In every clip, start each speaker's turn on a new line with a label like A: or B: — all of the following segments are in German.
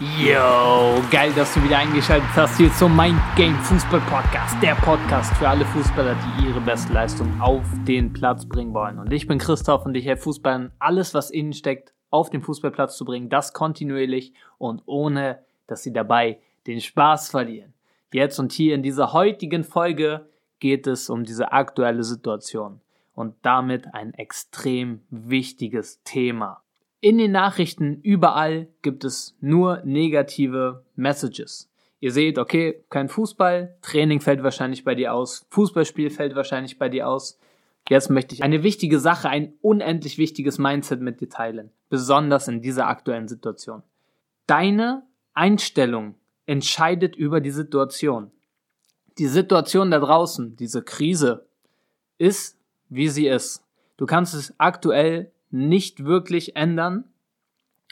A: Yo, geil, dass du wieder eingeschaltet hast hier zum Mind Game Fußball Podcast, der Podcast für alle Fußballer, die ihre beste Leistung auf den Platz bringen wollen. Und ich bin Christoph und ich helfe Fußballern, alles, was innen steckt, auf den Fußballplatz zu bringen, das kontinuierlich und ohne, dass sie dabei den Spaß verlieren. Jetzt und hier in dieser heutigen Folge geht es um diese aktuelle Situation und damit ein extrem wichtiges Thema. In den Nachrichten überall gibt es nur negative Messages. Ihr seht, okay, kein Fußball, Training fällt wahrscheinlich bei dir aus, Fußballspiel fällt wahrscheinlich bei dir aus. Jetzt möchte ich eine wichtige Sache, ein unendlich wichtiges Mindset mit dir teilen, besonders in dieser aktuellen Situation. Deine Einstellung entscheidet über die Situation. Die Situation da draußen, diese Krise, ist, wie sie ist. Du kannst es aktuell nicht wirklich ändern,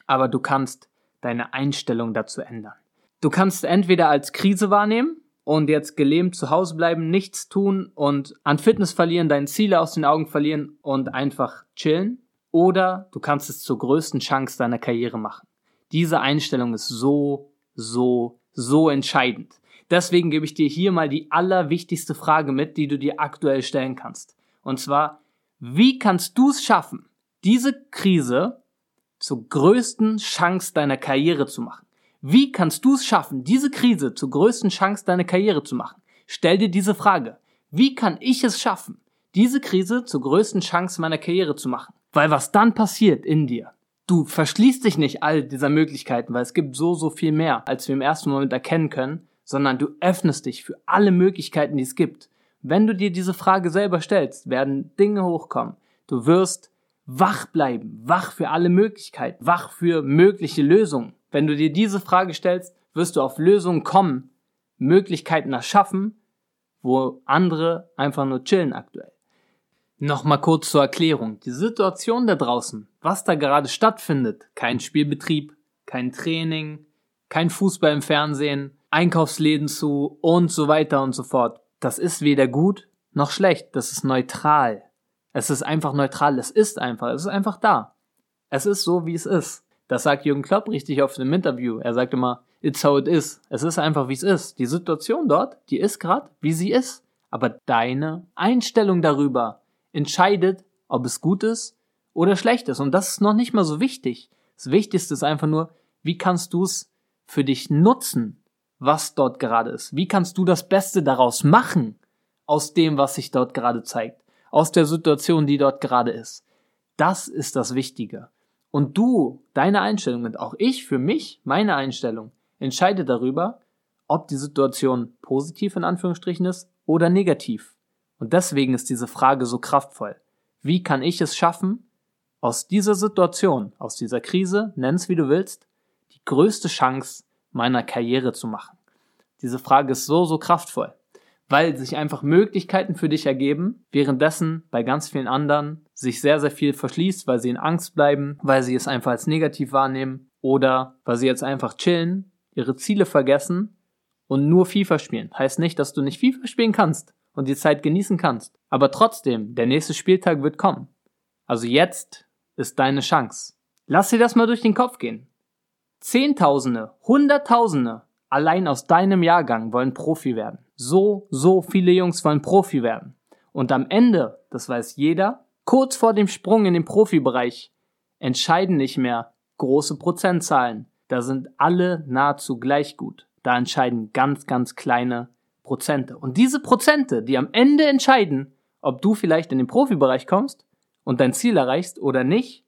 A: aber du kannst deine Einstellung dazu ändern. Du kannst entweder als Krise wahrnehmen und jetzt gelähmt zu Hause bleiben, nichts tun und an Fitness verlieren, deine Ziele aus den Augen verlieren und einfach chillen. Oder du kannst es zur größten Chance deiner Karriere machen. Diese Einstellung ist so, so, so entscheidend. Deswegen gebe ich dir hier mal die allerwichtigste Frage mit, die du dir aktuell stellen kannst. Und zwar, wie kannst du es schaffen, diese Krise zur größten Chance deiner Karriere zu machen. Wie kannst du es schaffen, diese Krise zur größten Chance deiner Karriere zu machen? Stell dir diese Frage. Wie kann ich es schaffen, diese Krise zur größten Chance meiner Karriere zu machen? Weil was dann passiert in dir, du verschließt dich nicht all dieser Möglichkeiten, weil es gibt so, so viel mehr, als wir im ersten Moment erkennen können, sondern du öffnest dich für alle Möglichkeiten, die es gibt. Wenn du dir diese Frage selber stellst, werden Dinge hochkommen. Du wirst wach bleiben, wach für alle Möglichkeiten, wach für mögliche Lösungen. Wenn du dir diese Frage stellst, wirst du auf Lösungen kommen, Möglichkeiten erschaffen, wo andere einfach nur chillen aktuell. Nochmal kurz zur Erklärung. Die Situation da draußen, was da gerade stattfindet, kein Spielbetrieb, kein Training, kein Fußball im Fernsehen, Einkaufsläden zu und so weiter und so fort. Das ist weder gut noch schlecht, das ist neutral. Es ist einfach neutral. Es ist einfach. Es ist einfach da. Es ist so, wie es ist. Das sagt Jürgen Klopp richtig auf einem Interview. Er sagt immer, it's how it is. Es ist einfach, wie es ist. Die Situation dort, die ist gerade, wie sie ist. Aber deine Einstellung darüber entscheidet, ob es gut ist oder schlecht ist. Und das ist noch nicht mal so wichtig. Das Wichtigste ist einfach nur, wie kannst du es für dich nutzen, was dort gerade ist? Wie kannst du das Beste daraus machen, aus dem, was sich dort gerade zeigt? Aus der Situation, die dort gerade ist. Das ist das Wichtige. Und du, deine Einstellung und auch ich für mich, meine Einstellung, entscheide darüber, ob die Situation positiv in Anführungsstrichen ist oder negativ. Und deswegen ist diese Frage so kraftvoll. Wie kann ich es schaffen, aus dieser Situation, aus dieser Krise, nenn's wie du willst, die größte Chance meiner Karriere zu machen? Diese Frage ist so, so kraftvoll weil sich einfach Möglichkeiten für dich ergeben, währenddessen bei ganz vielen anderen sich sehr, sehr viel verschließt, weil sie in Angst bleiben, weil sie es einfach als negativ wahrnehmen oder weil sie jetzt einfach chillen, ihre Ziele vergessen und nur FIFA spielen. Heißt nicht, dass du nicht FIFA spielen kannst und die Zeit genießen kannst. Aber trotzdem, der nächste Spieltag wird kommen. Also jetzt ist deine Chance. Lass dir das mal durch den Kopf gehen. Zehntausende, Hunderttausende allein aus deinem Jahrgang wollen Profi werden. So, so viele Jungs wollen Profi werden. Und am Ende, das weiß jeder, kurz vor dem Sprung in den Profibereich, entscheiden nicht mehr große Prozentzahlen. Da sind alle nahezu gleich gut. Da entscheiden ganz, ganz kleine Prozente. Und diese Prozente, die am Ende entscheiden, ob du vielleicht in den Profibereich kommst und dein Ziel erreichst oder nicht,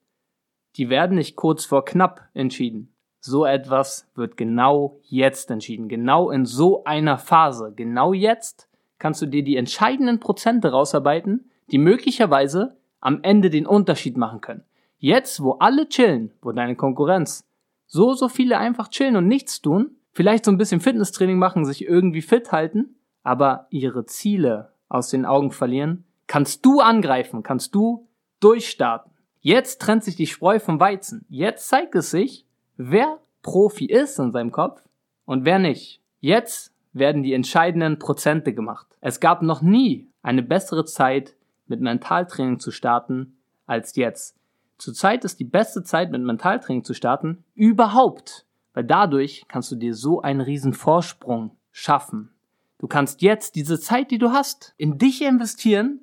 A: die werden nicht kurz vor knapp entschieden, so etwas wird genau jetzt entschieden. Genau in so einer Phase. Genau jetzt kannst du dir die entscheidenden Prozente rausarbeiten, die möglicherweise am Ende den Unterschied machen können. Jetzt, wo alle chillen, wo deine Konkurrenz so, so viele einfach chillen und nichts tun, vielleicht so ein bisschen Fitnesstraining machen, sich irgendwie fit halten, aber ihre Ziele aus den Augen verlieren, kannst du angreifen, kannst du durchstarten. Jetzt trennt sich die Spreu vom Weizen. Jetzt zeigt es sich, wer Profi ist in seinem Kopf und wer nicht. Jetzt werden die entscheidenden Prozente gemacht. Es gab noch nie eine bessere Zeit, mit Mentaltraining zu starten, als jetzt. Zurzeit ist die beste Zeit, mit Mentaltraining zu starten, überhaupt. Weil dadurch kannst du dir so einen riesen Vorsprung schaffen. Du kannst jetzt diese Zeit, die du hast, in dich investieren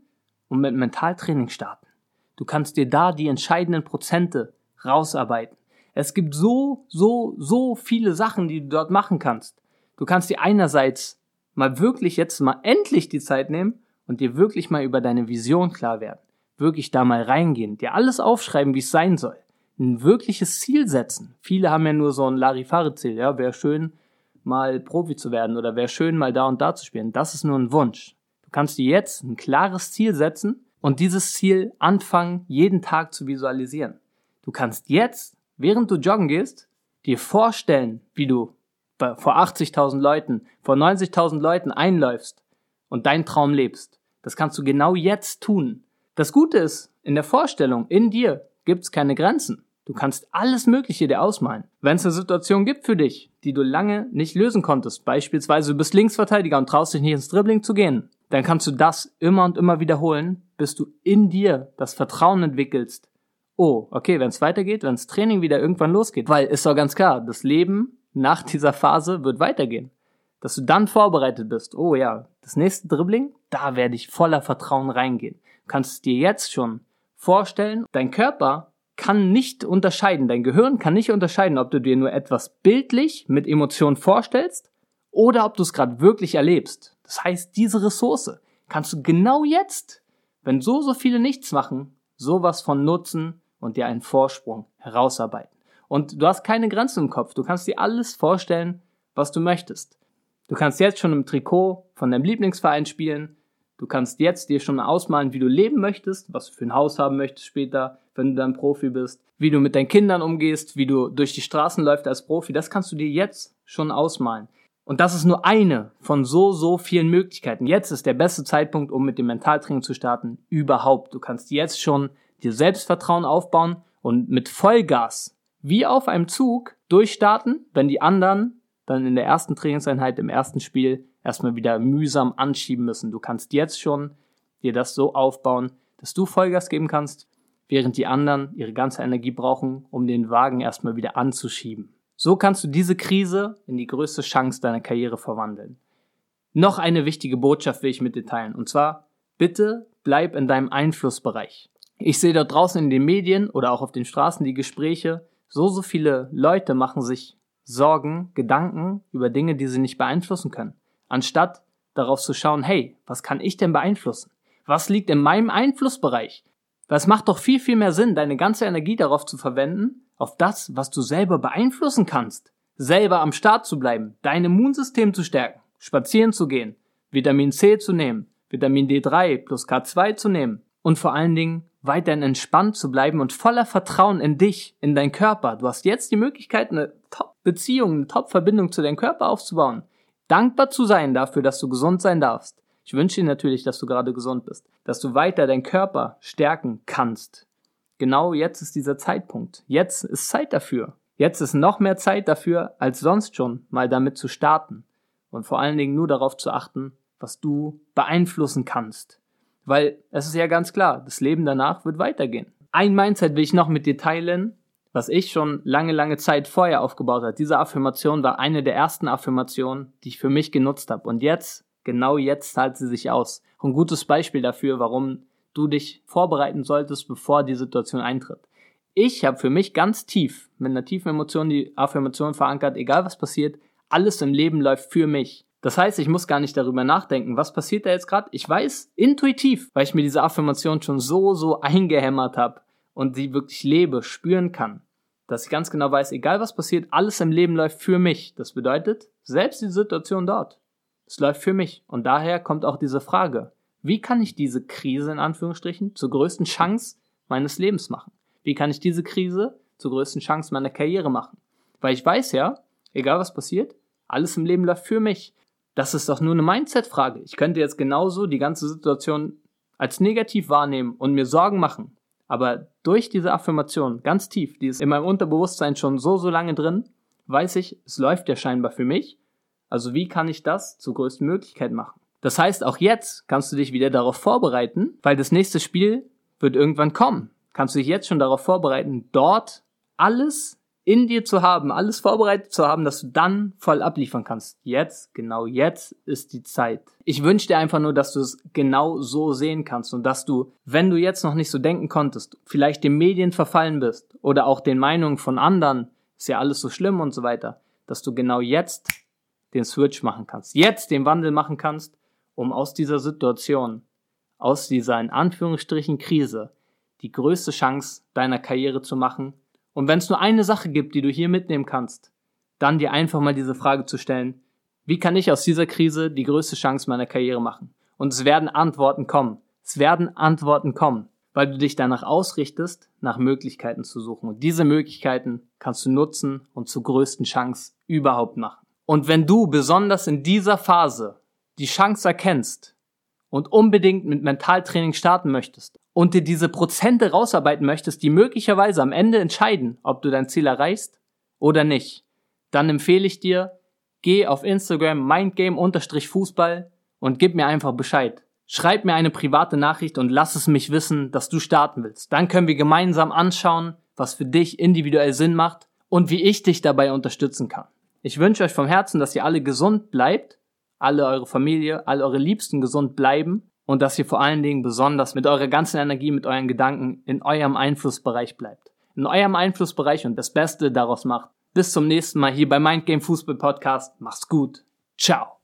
A: und mit Mentaltraining starten. Du kannst dir da die entscheidenden Prozente rausarbeiten. Es gibt so, so, so viele Sachen, die du dort machen kannst. Du kannst dir einerseits mal wirklich jetzt mal endlich die Zeit nehmen und dir wirklich mal über deine Vision klar werden. Wirklich da mal reingehen, dir alles aufschreiben, wie es sein soll. Ein wirkliches Ziel setzen. Viele haben ja nur so ein Larifare-Ziel, ja, wäre schön, mal Profi zu werden oder wäre schön, mal da und da zu spielen. Das ist nur ein Wunsch. Du kannst dir jetzt ein klares Ziel setzen und dieses Ziel anfangen, jeden Tag zu visualisieren. Du kannst jetzt, während du joggen gehst, dir vorstellen, wie du vor 80.000 Leuten, vor 90.000 Leuten einläufst und deinen Traum lebst. Das kannst du genau jetzt tun. Das Gute ist, in der Vorstellung, in dir, gibt's keine Grenzen. Du kannst alles Mögliche dir ausmalen. Wenn es eine Situation gibt für dich, die du lange nicht lösen konntest, beispielsweise du bist Linksverteidiger und traust dich nicht ins Dribbling zu gehen, dann kannst du das immer und immer wiederholen, bis du in dir das Vertrauen entwickelst. Oh, okay, wenn es weitergeht, wenn das Training wieder irgendwann losgeht, weil ist doch ganz klar, das Leben nach dieser Phase wird weitergehen. Dass du dann vorbereitet bist, oh ja, das nächste Dribbling, da werde ich voller Vertrauen reingehen. Du kannst dir jetzt schon vorstellen, dein Körper kann nicht unterscheiden, dein Gehirn kann nicht unterscheiden, ob du dir nur etwas bildlich mit Emotionen vorstellst oder ob du es gerade wirklich erlebst. Das heißt, diese Ressource kannst du genau jetzt, wenn so, so viele nichts machen, sowas von nutzen und dir einen Vorsprung herausarbeiten. Und du hast keine Grenzen im Kopf. Du kannst dir alles vorstellen, was du möchtest. Du kannst jetzt schon im Trikot von deinem Lieblingsverein spielen. Du kannst jetzt dir schon ausmalen, wie du leben möchtest, was du für ein Haus haben möchtest später, wenn du dann Profi bist, wie du mit deinen Kindern umgehst, wie du durch die Straßen läufst als Profi. Das kannst du dir jetzt schon ausmalen. Und das ist nur eine von so, so vielen Möglichkeiten. Jetzt ist der beste Zeitpunkt, um mit dem Mentaltraining zu starten, überhaupt. Du kannst jetzt schon dir Selbstvertrauen aufbauen und mit Vollgas, wie auf einem Zug, durchstarten, wenn die anderen dann in der ersten Trainingseinheit, im ersten Spiel erstmal wieder mühsam anschieben müssen. Du kannst jetzt schon dir das so aufbauen, dass du Vollgas geben kannst, während die anderen ihre ganze Energie brauchen, um den Wagen erstmal wieder anzuschieben. So kannst du diese Krise in die größte Chance deiner Karriere verwandeln. Noch eine wichtige Botschaft will ich mit dir teilen. Und zwar, bitte bleib in deinem Einflussbereich. Ich sehe dort draußen in den Medien oder auch auf den Straßen die Gespräche, so, so viele Leute machen sich Sorgen, Gedanken über Dinge, die sie nicht beeinflussen können. Anstatt darauf zu schauen, hey, was kann ich denn beeinflussen? Was liegt in meinem Einflussbereich? Das macht doch viel, viel mehr Sinn, deine ganze Energie darauf zu verwenden, auf das, was du selber beeinflussen kannst. Selber am Start zu bleiben, dein Immunsystem zu stärken, spazieren zu gehen, Vitamin C zu nehmen, Vitamin D3 plus K2 zu nehmen und vor allen Dingen weiterhin entspannt zu bleiben und voller Vertrauen in dich, in deinen Körper. Du hast jetzt die Möglichkeit, eine Top-Beziehung, eine Top-Verbindung zu deinem Körper aufzubauen. Dankbar zu sein dafür, dass du gesund sein darfst. Ich wünsche dir natürlich, dass du gerade gesund bist, dass du weiter deinen Körper stärken kannst, genau jetzt ist dieser Zeitpunkt. Jetzt ist Zeit dafür. Jetzt ist noch mehr Zeit dafür als sonst schon, mal damit zu starten. Und vor allen Dingen nur darauf zu achten, was du beeinflussen kannst. Weil es ist ja ganz klar, das Leben danach wird weitergehen. Ein Mindset will ich noch mit dir teilen, was ich schon lange, lange Zeit vorher aufgebaut habe. Diese Affirmation war eine der ersten Affirmationen, die ich für mich genutzt habe. Und jetzt, genau jetzt zahlt sie sich aus. ein gutes Beispiel dafür, warum du dich vorbereiten solltest, bevor die Situation eintritt. Ich habe für mich ganz tief, mit einer tiefen Emotion, die Affirmation verankert, egal was passiert, alles im Leben läuft für mich. Das heißt, ich muss gar nicht darüber nachdenken, was passiert da jetzt gerade. Ich weiß intuitiv, weil ich mir diese Affirmation schon so, so eingehämmert habe und sie wirklich lebe, spüren kann, dass ich ganz genau weiß, egal was passiert, alles im Leben läuft für mich. Das bedeutet, selbst die Situation dort, es läuft für mich. Und daher kommt auch diese Frage, wie kann ich diese Krise in Anführungsstrichen zur größten Chance meines Lebens machen? Wie kann ich diese Krise zur größten Chance meiner Karriere machen? Weil ich weiß ja, egal was passiert, alles im Leben läuft für mich. Das ist doch nur eine Mindset-Frage. Ich könnte jetzt genauso die ganze Situation als negativ wahrnehmen und mir Sorgen machen. Aber durch diese Affirmation ganz tief, die ist in meinem Unterbewusstsein schon so, so lange drin, weiß ich, es läuft ja scheinbar für mich. Also wie kann ich das zur größten Möglichkeit machen? Das heißt, auch jetzt kannst du dich wieder darauf vorbereiten, weil das nächste Spiel wird irgendwann kommen. Kannst du dich jetzt schon darauf vorbereiten, dort alles in dir zu haben, alles vorbereitet zu haben, dass du dann voll abliefern kannst. Jetzt, genau jetzt ist die Zeit. Ich wünsche dir einfach nur, dass du es genau so sehen kannst und dass du, wenn du jetzt noch nicht so denken konntest, vielleicht den Medien verfallen bist oder auch den Meinungen von anderen, ist ja alles so schlimm und so weiter, dass du genau jetzt den Switch machen kannst, jetzt den Wandel machen kannst, um aus dieser Situation, aus dieser in Anführungsstrichen Krise, die größte Chance deiner Karriere zu machen und wenn es nur eine Sache gibt, die du hier mitnehmen kannst, dann dir einfach mal diese Frage zu stellen, wie kann ich aus dieser Krise die größte Chance meiner Karriere machen? Und es werden Antworten kommen. Es werden Antworten kommen, weil du dich danach ausrichtest, nach Möglichkeiten zu suchen. Und diese Möglichkeiten kannst du nutzen und zur größten Chance überhaupt machen. Und wenn du besonders in dieser Phase die Chance erkennst und unbedingt mit Mentaltraining starten möchtest und dir diese Prozente rausarbeiten möchtest, die möglicherweise am Ende entscheiden, ob du dein Ziel erreichst oder nicht, dann empfehle ich dir, geh auf Instagram mindgame-fußball und gib mir einfach Bescheid. Schreib mir eine private Nachricht und lass es mich wissen, dass du starten willst. Dann können wir gemeinsam anschauen, was für dich individuell Sinn macht und wie ich dich dabei unterstützen kann. Ich wünsche euch vom Herzen, dass ihr alle gesund bleibt, alle eure Familie, alle eure Liebsten gesund bleiben und dass ihr vor allen Dingen besonders mit eurer ganzen Energie, mit euren Gedanken in eurem Einflussbereich bleibt. In eurem Einflussbereich und das Beste daraus macht. Bis zum nächsten Mal hier bei Mindgame Fußball Podcast. Macht's gut. Ciao.